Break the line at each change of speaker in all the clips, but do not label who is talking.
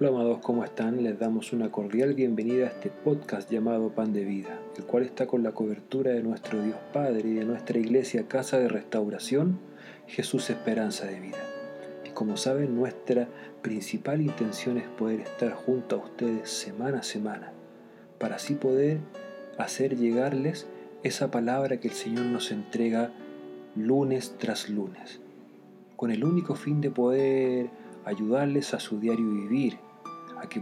Hola amados, ¿cómo están? Les damos una cordial bienvenida a este podcast llamado Pan de Vida, el cual está con la cobertura de nuestro Dios Padre y de nuestra iglesia Casa de Restauración, Jesús Esperanza de Vida. Y como saben, nuestra principal intención es poder estar junto a ustedes semana a semana, para así poder hacer llegarles esa palabra que el Señor nos entrega lunes tras lunes, con el único fin de poder ayudarles a su diario vivir, a que,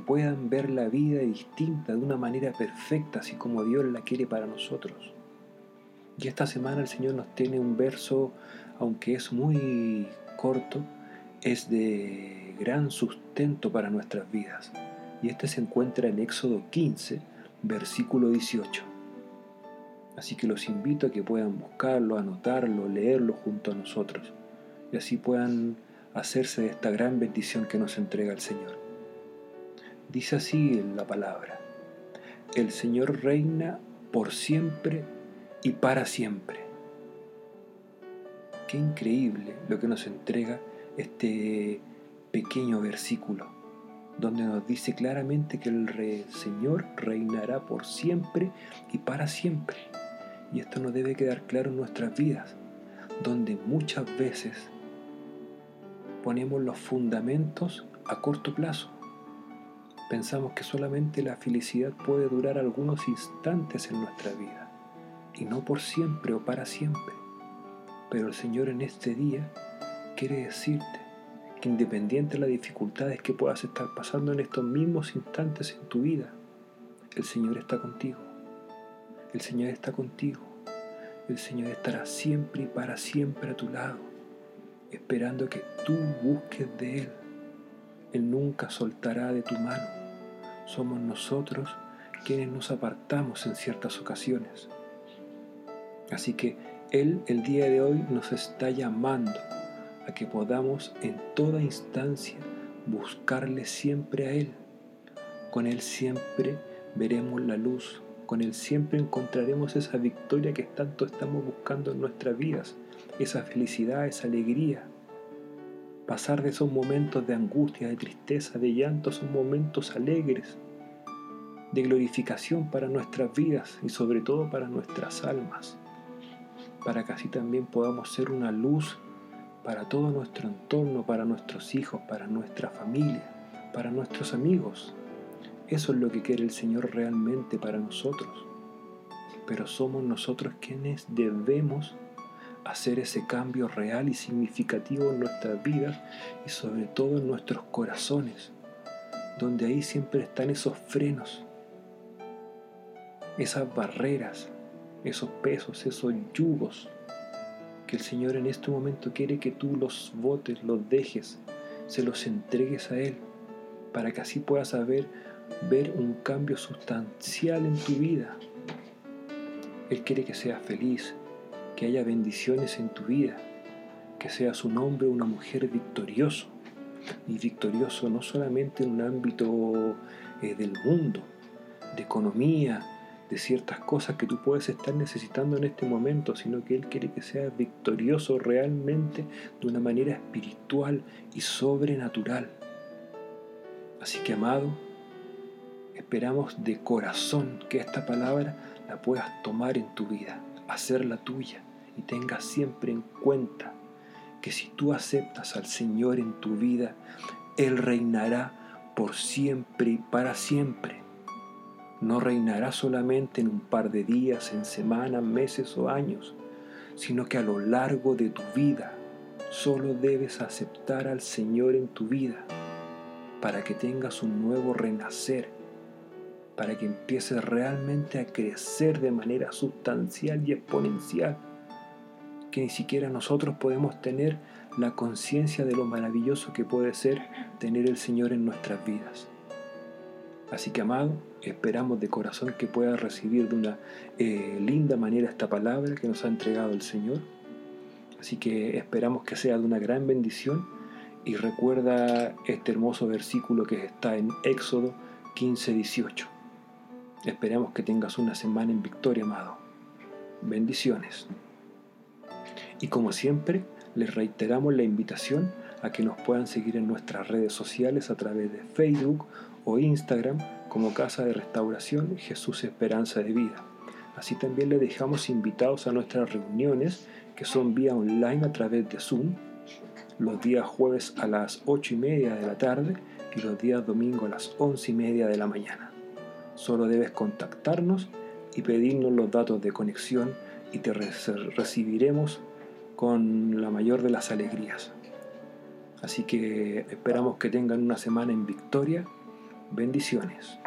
puedan ver la vida distinta de una manera perfecta, así como Dios la quiere para nosotros. Y esta semana el Señor nos tiene un verso, aunque es muy corto, es de gran sustento para nuestras vidas. Y este se encuentra en Éxodo 15, versículo 18. Así que los invito a que puedan buscarlo, anotarlo, leerlo junto a nosotros. Y así puedan hacerse de esta gran bendición que nos entrega el Señor. Dice así en la palabra, el Señor reina por siempre y para siempre. Qué increíble lo que nos entrega este pequeño versículo, donde nos dice claramente que el Señor reinará por siempre y para siempre. Y esto nos debe quedar claro en nuestras vidas, donde muchas veces ponemos los fundamentos a corto plazo. Pensamos que solamente la felicidad puede durar algunos instantes en nuestra vida y no por siempre o para siempre. Pero el Señor en este día quiere decirte que independiente de las dificultades que puedas estar pasando en estos mismos instantes en tu vida, el Señor está contigo. El Señor está contigo. El Señor estará siempre y para siempre a tu lado esperando que tú busques de Él. Él nunca soltará de tu mano. Somos nosotros quienes nos apartamos en ciertas ocasiones. Así que Él el día de hoy nos está llamando a que podamos en toda instancia buscarle siempre a Él. Con Él siempre veremos la luz, con Él siempre encontraremos esa victoria que tanto estamos buscando en nuestras vidas esa felicidad, esa alegría. Pasar de esos momentos de angustia, de tristeza, de llanto, son momentos alegres, de glorificación para nuestras vidas y sobre todo para nuestras almas, para que así también podamos ser una luz para todo nuestro entorno, para nuestros hijos, para nuestra familia, para nuestros amigos. Eso es lo que quiere el Señor realmente para nosotros. Pero somos nosotros quienes debemos hacer ese cambio real y significativo en nuestras vidas y sobre todo en nuestros corazones, donde ahí siempre están esos frenos, esas barreras, esos pesos, esos yugos, que el Señor en este momento quiere que tú los votes, los dejes, se los entregues a Él, para que así puedas saber ver un cambio sustancial en tu vida. Él quiere que seas feliz, que haya bendiciones en tu vida, que seas un hombre o una mujer victorioso, y victorioso no solamente en un ámbito eh, del mundo, de economía, de ciertas cosas que tú puedes estar necesitando en este momento, sino que Él quiere que seas victorioso realmente de una manera espiritual y sobrenatural. Así que, amado, esperamos de corazón que esta palabra la puedas tomar en tu vida hacerla tuya y tengas siempre en cuenta que si tú aceptas al Señor en tu vida, Él reinará por siempre y para siempre. No reinará solamente en un par de días, en semanas, meses o años, sino que a lo largo de tu vida solo debes aceptar al Señor en tu vida para que tengas un nuevo renacer para que empieces realmente a crecer de manera sustancial y exponencial, que ni siquiera nosotros podemos tener la conciencia de lo maravilloso que puede ser tener el Señor en nuestras vidas. Así que amado, esperamos de corazón que puedas recibir de una eh, linda manera esta palabra que nos ha entregado el Señor. Así que esperamos que sea de una gran bendición y recuerda este hermoso versículo que está en Éxodo 15, 18. Esperamos que tengas una semana en victoria, amado. Bendiciones. Y como siempre, les reiteramos la invitación a que nos puedan seguir en nuestras redes sociales a través de Facebook o Instagram como Casa de Restauración Jesús Esperanza de Vida. Así también le dejamos invitados a nuestras reuniones que son vía online a través de Zoom los días jueves a las 8 y media de la tarde y los días domingo a las 11 y media de la mañana. Solo debes contactarnos y pedirnos los datos de conexión y te recibiremos con la mayor de las alegrías. Así que esperamos que tengan una semana en victoria. Bendiciones.